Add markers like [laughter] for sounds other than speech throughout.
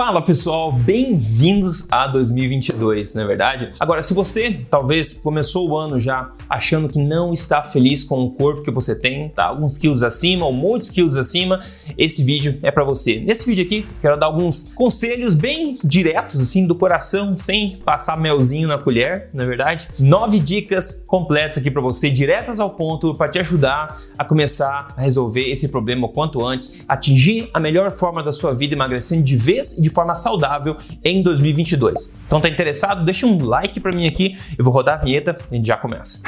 Fala pessoal, bem-vindos a 2022, não é verdade? Agora, se você talvez começou o ano já achando que não está feliz com o corpo que você tem, tá alguns quilos acima ou muitos quilos acima, esse vídeo é para você. Nesse vídeo aqui, quero dar alguns conselhos bem diretos, assim, do coração, sem passar melzinho na colher, não é verdade? Nove dicas completas aqui para você, diretas ao ponto, para te ajudar a começar a resolver esse problema o quanto antes, atingir a melhor forma da sua vida emagrecendo de vez e de forma saudável em 2022. Então tá interessado? Deixa um like para mim aqui, eu vou rodar a vinheta e a gente já começa.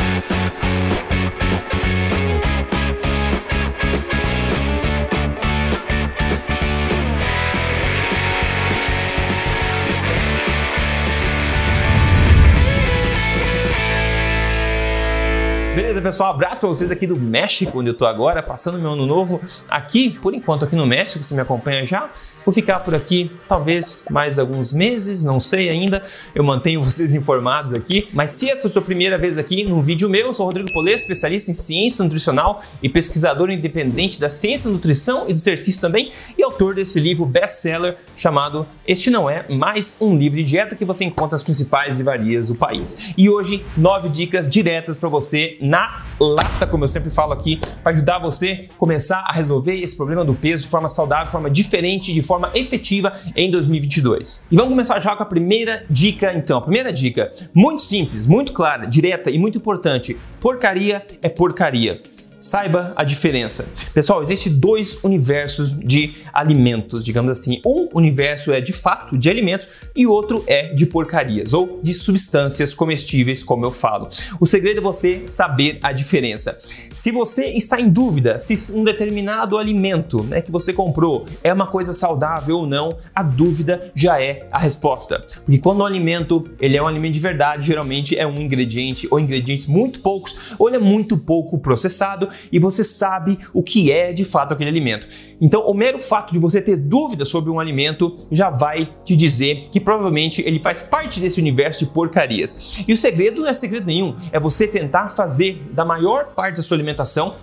Pessoal? Abraço para vocês aqui do México, onde eu tô agora, passando meu ano novo aqui, por enquanto aqui no México, você me acompanha já. Vou ficar por aqui talvez mais alguns meses, não sei ainda. Eu mantenho [laughs] vocês informados aqui. Mas se essa é a sua primeira vez aqui num vídeo meu, eu sou Rodrigo Polê, especialista em ciência nutricional e pesquisador independente da ciência nutrição e do exercício também, e autor desse livro best-seller chamado Este Não É Mais Um Livro de Dieta que você encontra nas principais livrarias do país. E hoje, nove dicas diretas para você na lata, como eu sempre falo aqui, para ajudar você a começar a resolver esse problema do peso de forma saudável, de forma diferente, de forma efetiva em 2022. E vamos começar já com a primeira dica, então. A primeira dica, muito simples, muito clara, direta e muito importante: porcaria é porcaria. Saiba a diferença. Pessoal, existem dois universos de alimentos, digamos assim. Um universo é de fato de alimentos e outro é de porcarias ou de substâncias comestíveis, como eu falo. O segredo é você saber a diferença. Se você está em dúvida se um determinado alimento né, que você comprou é uma coisa saudável ou não, a dúvida já é a resposta. Porque quando o alimento ele é um alimento de verdade, geralmente é um ingrediente ou ingredientes muito poucos ou ele é muito pouco processado e você sabe o que é de fato aquele alimento. Então, o mero fato de você ter dúvidas sobre um alimento já vai te dizer que provavelmente ele faz parte desse universo de porcarias. E o segredo não é segredo nenhum, é você tentar fazer da maior parte da sua alimentação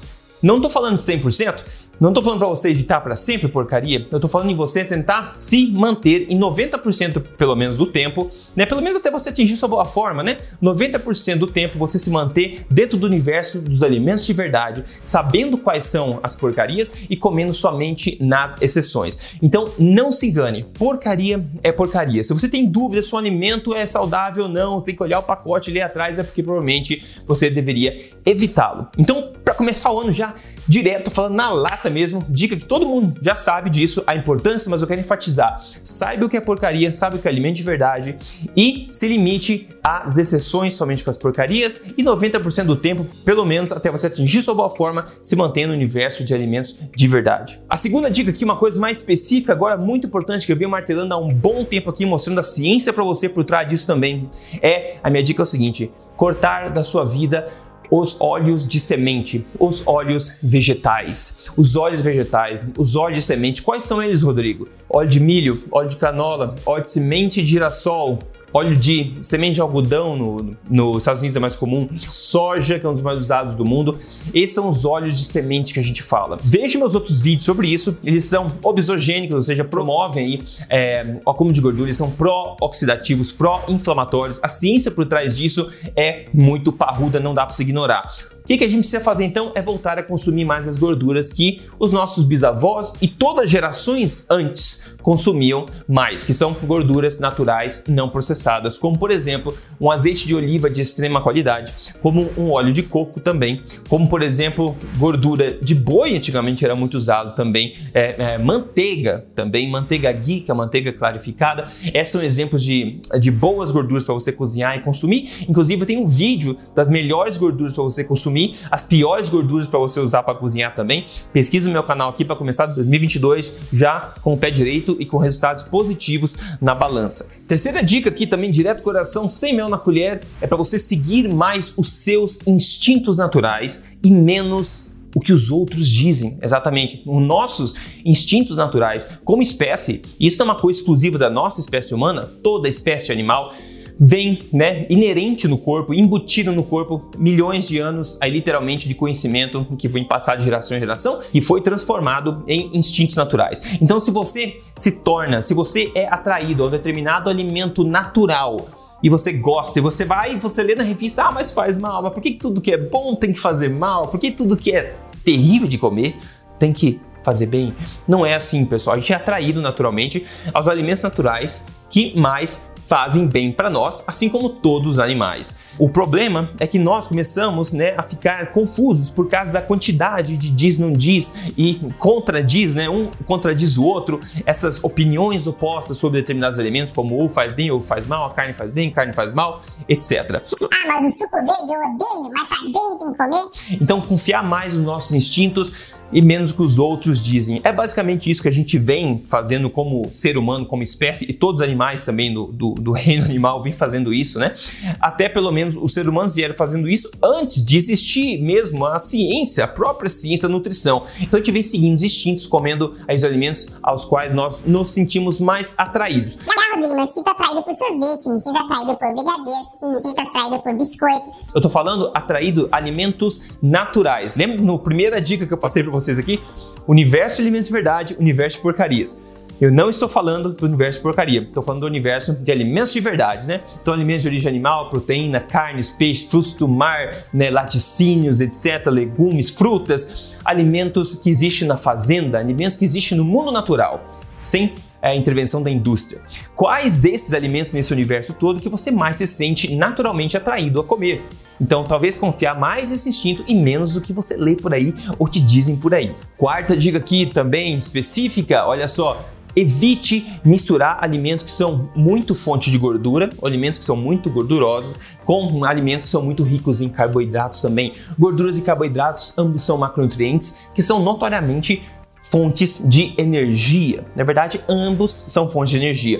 não estou falando de 100%, não estou falando para você evitar para sempre porcaria, eu estou falando em você tentar se manter em 90% pelo menos do tempo, né? Pelo menos até você atingir sua boa forma, né? 90% do tempo você se manter dentro do universo dos alimentos de verdade, sabendo quais são as porcarias e comendo somente nas exceções. Então não se engane, porcaria é porcaria. Se você tem dúvida se o alimento é saudável ou não, tem que olhar o pacote ali atrás, é porque provavelmente você deveria evitá-lo. Então, começar o ano já direto, falando na lata mesmo, dica que todo mundo já sabe disso, a importância, mas eu quero enfatizar. Saiba o que é porcaria, saiba o que é alimento de verdade e se limite às exceções somente com as porcarias e 90% do tempo, pelo menos até você atingir sua boa forma, se manter no universo de alimentos de verdade. A segunda dica aqui, uma coisa mais específica, agora muito importante, que eu venho martelando há um bom tempo aqui, mostrando a ciência para você por trás disso também, é a minha dica é o seguinte: cortar da sua vida os óleos de semente, os óleos vegetais. Os óleos vegetais, os óleos de semente, quais são eles, Rodrigo? Óleo de milho, óleo de canola, óleo de semente de girassol, óleo de semente de algodão no, nos Estados Unidos é mais comum, soja, que é um dos mais usados do mundo. Esses são os óleos de semente que a gente fala. Veja meus outros vídeos sobre isso, eles são obesogênicos, ou seja, promovem aí, é, o acúmulo de gordura, eles são pró-oxidativos, pró-inflamatórios. A ciência por trás disso é muito parruda, não dá para se ignorar que, que a gente precisa fazer então é voltar a consumir mais as gorduras que os nossos bisavós e todas as gerações antes consumiam mais, que são gorduras naturais não processadas, como por exemplo um azeite de oliva de extrema qualidade, como um óleo de coco também, como por exemplo gordura de boi, antigamente era muito usado também, é, é, manteiga também, manteiga ghee, que é manteiga clarificada. Esses são exemplos de, de boas gorduras para você cozinhar e consumir. Inclusive, tem um vídeo das melhores gorduras para você consumir as piores gorduras para você usar para cozinhar também. Pesquisa no meu canal aqui para começar de 2022 já com o pé direito e com resultados positivos na balança. Terceira dica aqui também direto coração, sem mel na colher, é para você seguir mais os seus instintos naturais e menos o que os outros dizem, exatamente. Os nossos instintos naturais como espécie, isso é uma coisa exclusiva da nossa espécie humana, toda espécie animal vem, né, inerente no corpo, embutido no corpo, milhões de anos aí literalmente de conhecimento que foi passado de geração em geração, que foi transformado em instintos naturais. Então, se você se torna, se você é atraído a um determinado alimento natural, e você gosta, e você vai e você lê na revista, ah, mas faz mal, mas por que tudo que é bom tem que fazer mal? Por que tudo que é terrível de comer tem que fazer bem? Não é assim, pessoal. A gente é atraído naturalmente aos alimentos naturais que mais fazem bem para nós, assim como todos os animais. O problema é que nós começamos né, a ficar confusos por causa da quantidade de diz não diz e contradiz, né, um contradiz o outro, essas opiniões opostas sobre determinados elementos, como ou faz bem ou faz mal, a carne faz bem, a carne faz mal, etc. Ah, mas o suco verde eu odeio, mas faz bem, tem que comer. Então, confiar mais nos nossos instintos e menos que os outros dizem. É basicamente isso que a gente vem fazendo como ser humano, como espécie, e todos os animais também do, do, do [laughs] reino animal vêm fazendo isso, né? Até pelo menos os seres humanos vieram fazendo isso antes de existir mesmo a ciência, a própria ciência da nutrição. Então a gente vem seguindo os instintos, comendo os alimentos aos quais nós nos sentimos mais atraídos. Rodrigo, mas fica atraído por sorvete, me atraído por brigadeiro, me atraído por biscoito. Eu tô falando atraído alimentos naturais. Lembra no primeira dica que eu passei vocês aqui? Universo de alimentos de verdade, universo de porcarias. Eu não estou falando do universo de porcaria, estou falando do universo de alimentos de verdade, né? Então, alimentos de origem animal, proteína, carnes, peixes, frutos do mar, né, laticínios, etc., legumes, frutas, alimentos que existem na fazenda, alimentos que existem no mundo natural, sem é, intervenção da indústria. Quais desses alimentos nesse universo todo que você mais se sente naturalmente atraído a comer? Então, talvez confiar mais nesse instinto e menos do que você lê por aí ou te dizem por aí. Quarta dica aqui também específica, olha só, Evite misturar alimentos que são muito fonte de gordura, alimentos que são muito gordurosos, com alimentos que são muito ricos em carboidratos também. Gorduras e carboidratos ambos são macronutrientes que são notoriamente fontes de energia. Na verdade, ambos são fontes de energia.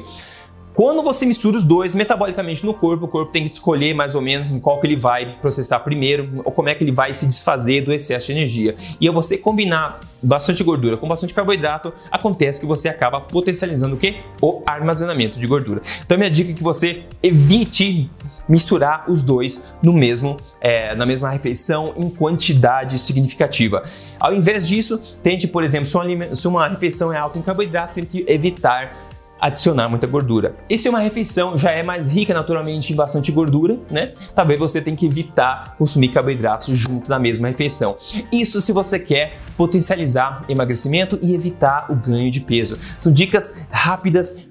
Quando você mistura os dois metabolicamente no corpo, o corpo tem que escolher mais ou menos em qual que ele vai processar primeiro, ou como é que ele vai se desfazer do excesso de energia. E ao você combinar bastante gordura com bastante carboidrato, acontece que você acaba potencializando o quê? O armazenamento de gordura. Então minha dica é que você evite misturar os dois no mesmo é, na mesma refeição em quantidade significativa. Ao invés disso, tente, por exemplo, se uma refeição é alta em carboidrato, tente evitar adicionar muita gordura. E se uma refeição já é mais rica naturalmente em bastante gordura, né? Talvez você tenha que evitar consumir carboidratos junto na mesma refeição. Isso se você quer potencializar emagrecimento e evitar o ganho de peso. São dicas rápidas,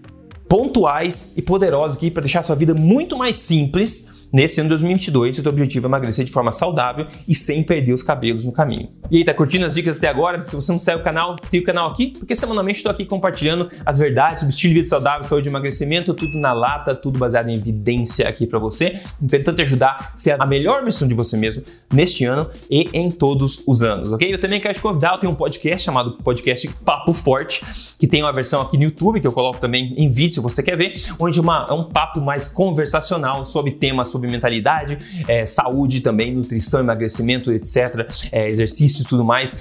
pontuais e poderosas aqui para deixar a sua vida muito mais simples Nesse ano de 2022, o teu objetivo é emagrecer de forma saudável e sem perder os cabelos no caminho. E aí, tá curtindo as dicas até agora? Se você não segue o canal, siga o canal aqui, porque semanalmente estou aqui compartilhando as verdades sobre estilo de vida saudável, saúde e emagrecimento, tudo na lata, tudo baseado em evidência aqui para você, tentando te ajudar a ser a melhor versão de você mesmo neste ano e em todos os anos, ok? Eu também quero te convidar, eu tenho um podcast chamado Podcast Papo Forte, que tem uma versão aqui no YouTube, que eu coloco também em vídeo, se você quer ver, onde uma, é um papo mais conversacional sobre temas mentalidade, é, saúde também, nutrição, emagrecimento, etc., é, exercício e tudo mais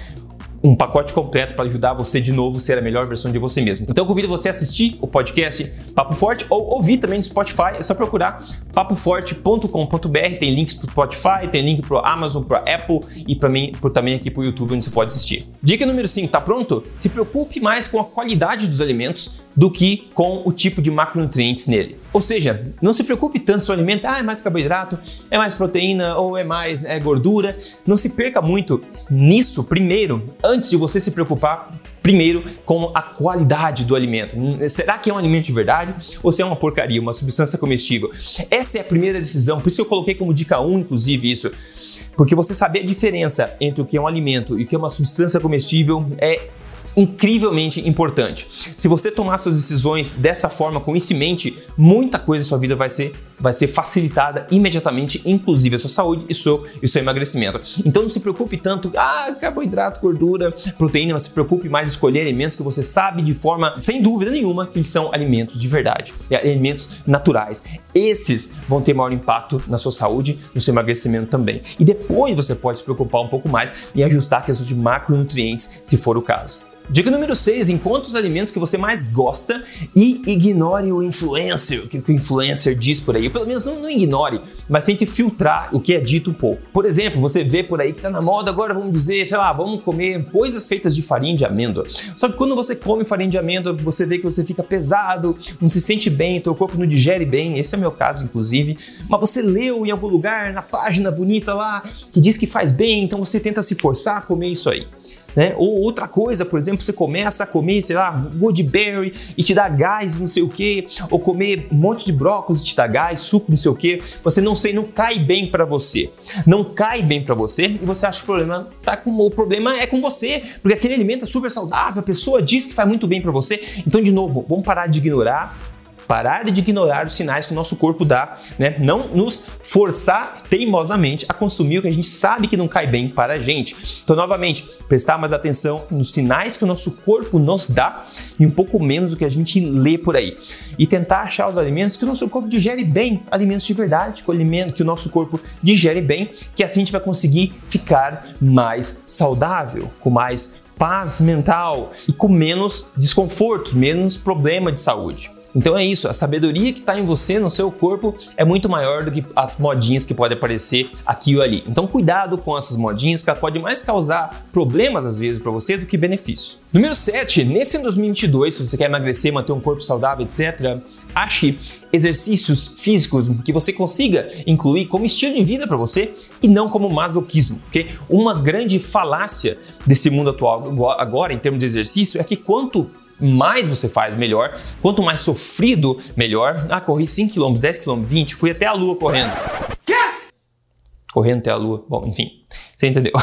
um pacote completo para ajudar você de novo a ser a melhor versão de você mesmo. Então convido você a assistir o podcast Papo Forte ou ouvir também no Spotify. É só procurar papoforte.com.br. Tem links para o Spotify, tem link para o Amazon, para Apple e para mim, por, também aqui para o YouTube onde você pode assistir. Dica número 5, tá pronto? Se preocupe mais com a qualidade dos alimentos do que com o tipo de macronutrientes nele. Ou seja, não se preocupe tanto se o alimento ah, é mais carboidrato, é mais proteína ou é mais é, gordura. Não se perca muito nisso primeiro, antes de você se preocupar primeiro com a qualidade do alimento. Será que é um alimento de verdade ou se é uma porcaria, uma substância comestível? Essa é a primeira decisão, por isso que eu coloquei como dica 1, inclusive, isso. Porque você saber a diferença entre o que é um alimento e o que é uma substância comestível é incrivelmente importante. Se você tomar suas decisões dessa forma, com isso em mente, muita coisa em sua vida vai ser, vai ser facilitada imediatamente, inclusive a sua saúde e seu, e seu emagrecimento. Então não se preocupe tanto, ah, carboidrato, gordura, proteína, mas se preocupe mais em escolher alimentos que você sabe de forma, sem dúvida nenhuma, que são alimentos de verdade, alimentos naturais. Esses vão ter maior impacto na sua saúde, no seu emagrecimento também. E depois você pode se preocupar um pouco mais em ajustar a questão de macronutrientes, se for o caso. Dica número 6, encontre os alimentos que você mais gosta e ignore o influencer, o que o influencer diz por aí. Ou pelo menos não, não, ignore, mas tente filtrar o que é dito um pouco. Por exemplo, você vê por aí que tá na moda agora, vamos dizer, sei lá, vamos comer coisas feitas de farinha de amêndoa. Só que quando você come farinha de amêndoa, você vê que você fica pesado, não se sente bem, teu corpo não digere bem, esse é meu caso, inclusive. Mas você leu em algum lugar, na página bonita lá, que diz que faz bem, então você tenta se forçar a comer isso aí. Né? Ou outra coisa, por exemplo, você começa a comer, sei lá, goodberry e te dá gás, não sei o que, ou comer um monte de brócolis te dá gás, suco, não sei o que, você não sei, não cai bem para você. Não cai bem para você e você acha que o problema tá com o problema é com você, porque aquele alimento é super saudável, a pessoa diz que faz muito bem para você. Então, de novo, vamos parar de ignorar parar de ignorar os sinais que o nosso corpo dá, né? Não nos forçar teimosamente a consumir o que a gente sabe que não cai bem para a gente. Então, novamente, prestar mais atenção nos sinais que o nosso corpo nos dá e um pouco menos o que a gente lê por aí. E tentar achar os alimentos que o nosso corpo digere bem, alimentos de verdade, que o nosso corpo digere bem, que assim a gente vai conseguir ficar mais saudável, com mais paz mental e com menos desconforto, menos problema de saúde. Então é isso, a sabedoria que está em você, no seu corpo, é muito maior do que as modinhas que podem aparecer aqui ou ali. Então cuidado com essas modinhas, que ela pode mais causar problemas às vezes para você do que benefício. Número 7, nesse 2022, se você quer emagrecer, manter um corpo saudável, etc., ache exercícios físicos que você consiga incluir como estilo de vida para você e não como masoquismo, porque uma grande falácia desse mundo atual agora em termos de exercício é que quanto mais você faz, melhor. Quanto mais sofrido, melhor. Ah, corri 5 km, 10 km, 20, fui até a lua correndo. Quê? Correndo até a lua. Bom, enfim, você entendeu. [laughs]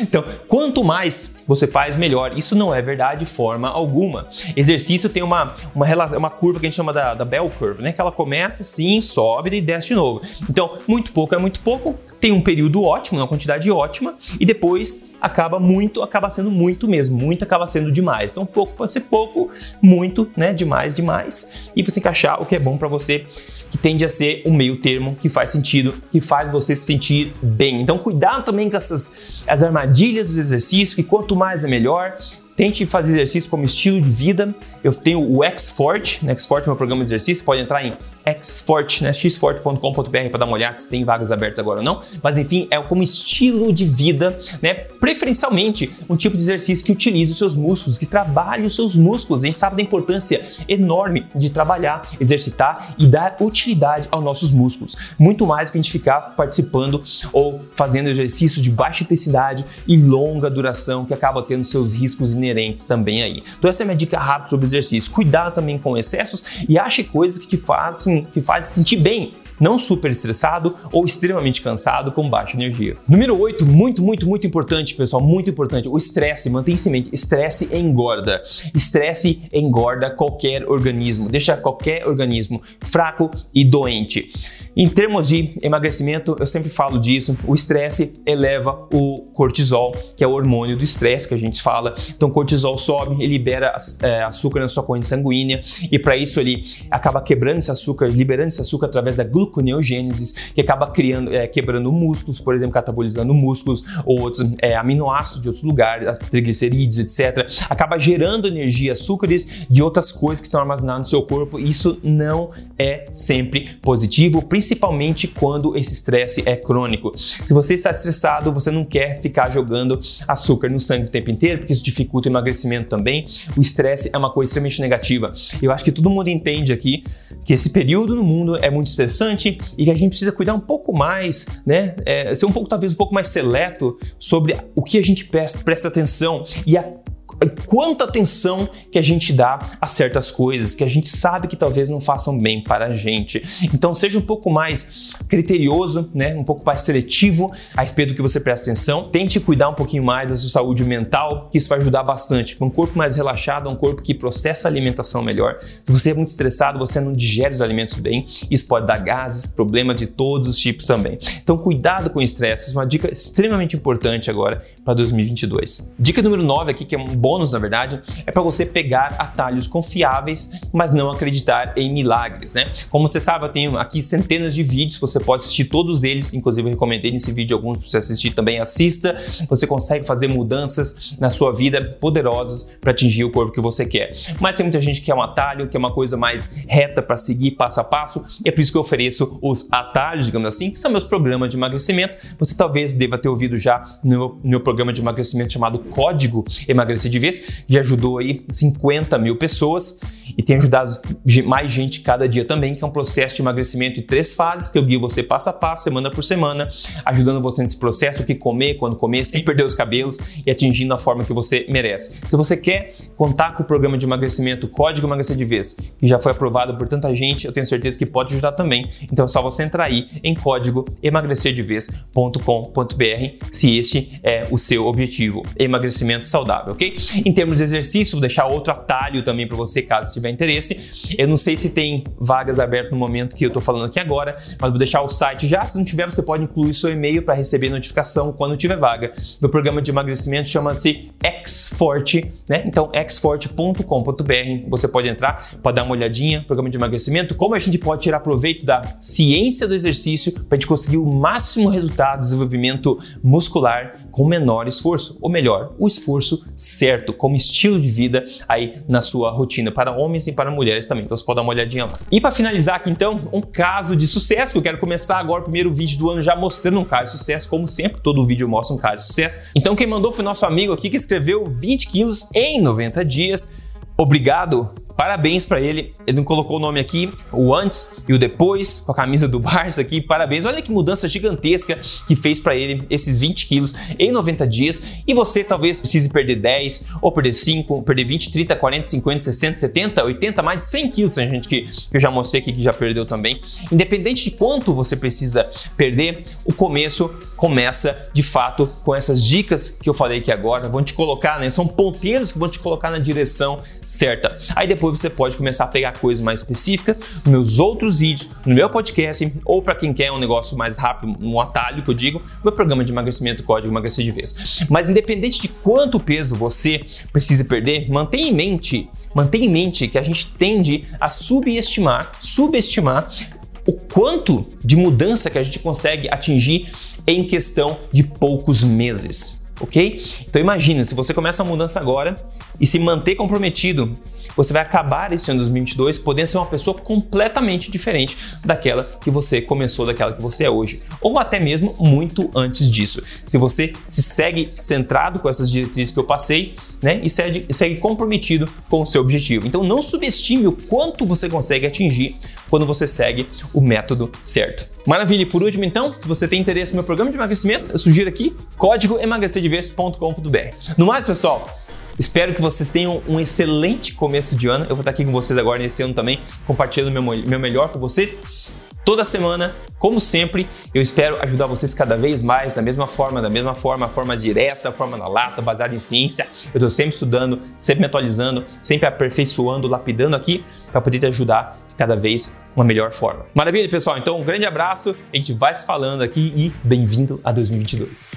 Então, quanto mais você faz, melhor. Isso não é verdade de forma alguma. Exercício tem uma, uma, relação, uma curva que a gente chama da, da bell curve, né? Que ela começa assim, sobe e desce de novo. Então, muito pouco é muito pouco, tem um período ótimo, uma quantidade ótima, e depois acaba muito, acaba sendo muito mesmo, muito acaba sendo demais. Então, pouco pode ser pouco, muito, né? Demais, demais. E você encaixar o que é bom para você que tende a ser um meio termo que faz sentido, que faz você se sentir bem. Então, cuidado também com essas as armadilhas dos exercícios, que quanto mais é melhor. Tente fazer exercício como estilo de vida. Eu tenho o X-Forte, né? X-Forte é meu programa de exercício, pode entrar em xforte, né? xforte.com.br para dar uma olhada se tem vagas abertas agora ou não. Mas enfim, é como estilo de vida, né? Preferencialmente um tipo de exercício que utilize os seus músculos, que trabalhe os seus músculos. A gente sabe da importância enorme de trabalhar, exercitar e dar utilidade aos nossos músculos. Muito mais do que a gente ficar participando ou fazendo exercício de baixa intensidade e longa duração, que acaba tendo seus riscos inerentes também aí. Então essa é minha dica rápida sobre exercício. Cuidado também com excessos e ache coisas que te façam que faz se sentir bem, não super estressado ou extremamente cansado com baixa energia. Número 8, muito, muito, muito importante, pessoal, muito importante. O estresse, mantenha-se em mente, estresse engorda. Estresse engorda qualquer organismo, deixa qualquer organismo fraco e doente. Em termos de emagrecimento, eu sempre falo disso, o estresse eleva o cortisol, que é o hormônio do estresse que a gente fala. Então, o cortisol sobe, ele libera é, açúcar na sua corrente sanguínea e para isso ele acaba quebrando esse açúcar, liberando esse açúcar através da gluconeogênese, que acaba criando, é, quebrando músculos, por exemplo, catabolizando músculos ou outros é, aminoácidos de outros lugares, triglicerídeos, etc. Acaba gerando energia, açúcares de outras coisas que estão armazenadas no seu corpo. Isso não é sempre positivo, principalmente principalmente quando esse estresse é crônico. Se você está estressado, você não quer ficar jogando açúcar no sangue o tempo inteiro, porque isso dificulta o emagrecimento também. O estresse é uma coisa extremamente negativa. Eu acho que todo mundo entende aqui que esse período no mundo é muito estressante e que a gente precisa cuidar um pouco mais, né? É, ser um pouco, talvez, um pouco mais seleto sobre o que a gente presta, presta atenção e a quanta atenção que a gente dá a certas coisas que a gente sabe que talvez não façam bem para a gente. Então seja um pouco mais criterioso, né? um pouco mais seletivo a respeito do que você presta atenção. Tente cuidar um pouquinho mais da sua saúde mental, que isso vai ajudar bastante. Um corpo mais relaxado é um corpo que processa a alimentação melhor. Se você é muito estressado, você não digere os alimentos bem, isso pode dar gases, problemas de todos os tipos também. Então cuidado com o estresse, é uma dica extremamente importante agora para 2022. Dica número 9 aqui que é um bom bônus, na verdade, é para você pegar atalhos confiáveis, mas não acreditar em milagres, né? Como você sabe, eu tenho aqui centenas de vídeos, você pode assistir todos eles, inclusive eu recomendei nesse vídeo alguns para você assistir também, assista. Você consegue fazer mudanças na sua vida poderosas para atingir o corpo que você quer. Mas tem muita gente que quer um atalho, que é uma coisa mais reta para seguir passo a passo, e é por isso que eu ofereço os atalhos, digamos assim, que são meus programas de emagrecimento. Você talvez deva ter ouvido já no meu, no meu programa de emagrecimento chamado Código Emagrecer de Vez, que ajudou aí 50 mil pessoas e tem ajudado mais gente cada dia também, que é um processo de emagrecimento em três fases, que eu guio você passo a passo, semana por semana, ajudando você nesse processo, o que comer, quando comer, sem perder os cabelos e atingindo a forma que você merece. Se você quer contar com o programa de emagrecimento Código Emagrecer de Vez, que já foi aprovado por tanta gente, eu tenho certeza que pode ajudar também. Então é só você entrar aí em código emagrecerdevez.com.br se este é o seu objetivo, emagrecimento saudável, ok? Em termos de exercício, vou deixar outro atalho também para você caso tiver interesse. Eu não sei se tem vagas abertas no momento que eu estou falando aqui agora, mas vou deixar o site já. Se não tiver, você pode incluir seu e-mail para receber notificação quando tiver vaga. Meu programa de emagrecimento chama-se Xforte, né? Então, xforte.com.br. Você pode entrar, pode dar uma olhadinha, programa de emagrecimento, como a gente pode tirar proveito da ciência do exercício para a gente conseguir o máximo resultado de desenvolvimento muscular com menor esforço, ou melhor, o esforço certo, como estilo de vida aí na sua rotina para homens e para mulheres também. Então você pode dar uma olhadinha lá. E para finalizar aqui então, um caso de sucesso que eu quero começar agora o primeiro vídeo do ano já mostrando um caso de sucesso, como sempre, todo vídeo mostra um caso de sucesso. Então quem mandou foi nosso amigo aqui que escreveu 20 quilos em 90 dias. Obrigado Parabéns para ele. Ele não colocou o nome aqui, o antes e o depois, com a camisa do [laughs] Barça aqui. Parabéns. Olha que mudança gigantesca que fez para ele esses 20 quilos em 90 dias. E você talvez precise perder 10, ou perder 5, ou perder 20, 30, 40, 50, 60, 70, 80, mais de 100 quilos. Tem gente que, que eu já mostrei aqui que já perdeu também. Independente de quanto você precisa perder, o começo começa de fato com essas dicas que eu falei aqui agora. Vão te colocar, né? São ponteiros que vão te colocar na direção certa. Aí depois depois você pode começar a pegar coisas mais específicas nos meus outros vídeos, no meu podcast, ou para quem quer um negócio mais rápido, um atalho que eu digo, meu programa de emagrecimento Código Emagrecer de Vez. Mas independente de quanto peso você precisa perder, mantenha em mente, mantenha em mente que a gente tende a subestimar, subestimar o quanto de mudança que a gente consegue atingir em questão de poucos meses ok? Então imagina, se você começa a mudança agora e se manter comprometido, você vai acabar esse ano 2022 podendo ser uma pessoa completamente diferente daquela que você começou, daquela que você é hoje, ou até mesmo muito antes disso. Se você se segue centrado com essas diretrizes que eu passei, né, e segue, segue comprometido com o seu objetivo. Então não subestime o quanto você consegue atingir quando você segue o método certo. Maravilha! E por último, então, se você tem interesse no meu programa de emagrecimento, eu sugiro aqui código emagrecerdevez.com.br. No mais, pessoal, Espero que vocês tenham um excelente começo de ano. Eu vou estar aqui com vocês agora nesse ano também, compartilhando meu, meu melhor com vocês. Toda semana, como sempre, eu espero ajudar vocês cada vez mais da mesma forma, da mesma forma, forma direta, forma na lata, baseada em ciência. Eu estou sempre estudando, sempre me atualizando, sempre aperfeiçoando, lapidando aqui para poder te ajudar cada vez uma melhor forma. Maravilha, pessoal? Então, um grande abraço, a gente vai se falando aqui e bem-vindo a 2022.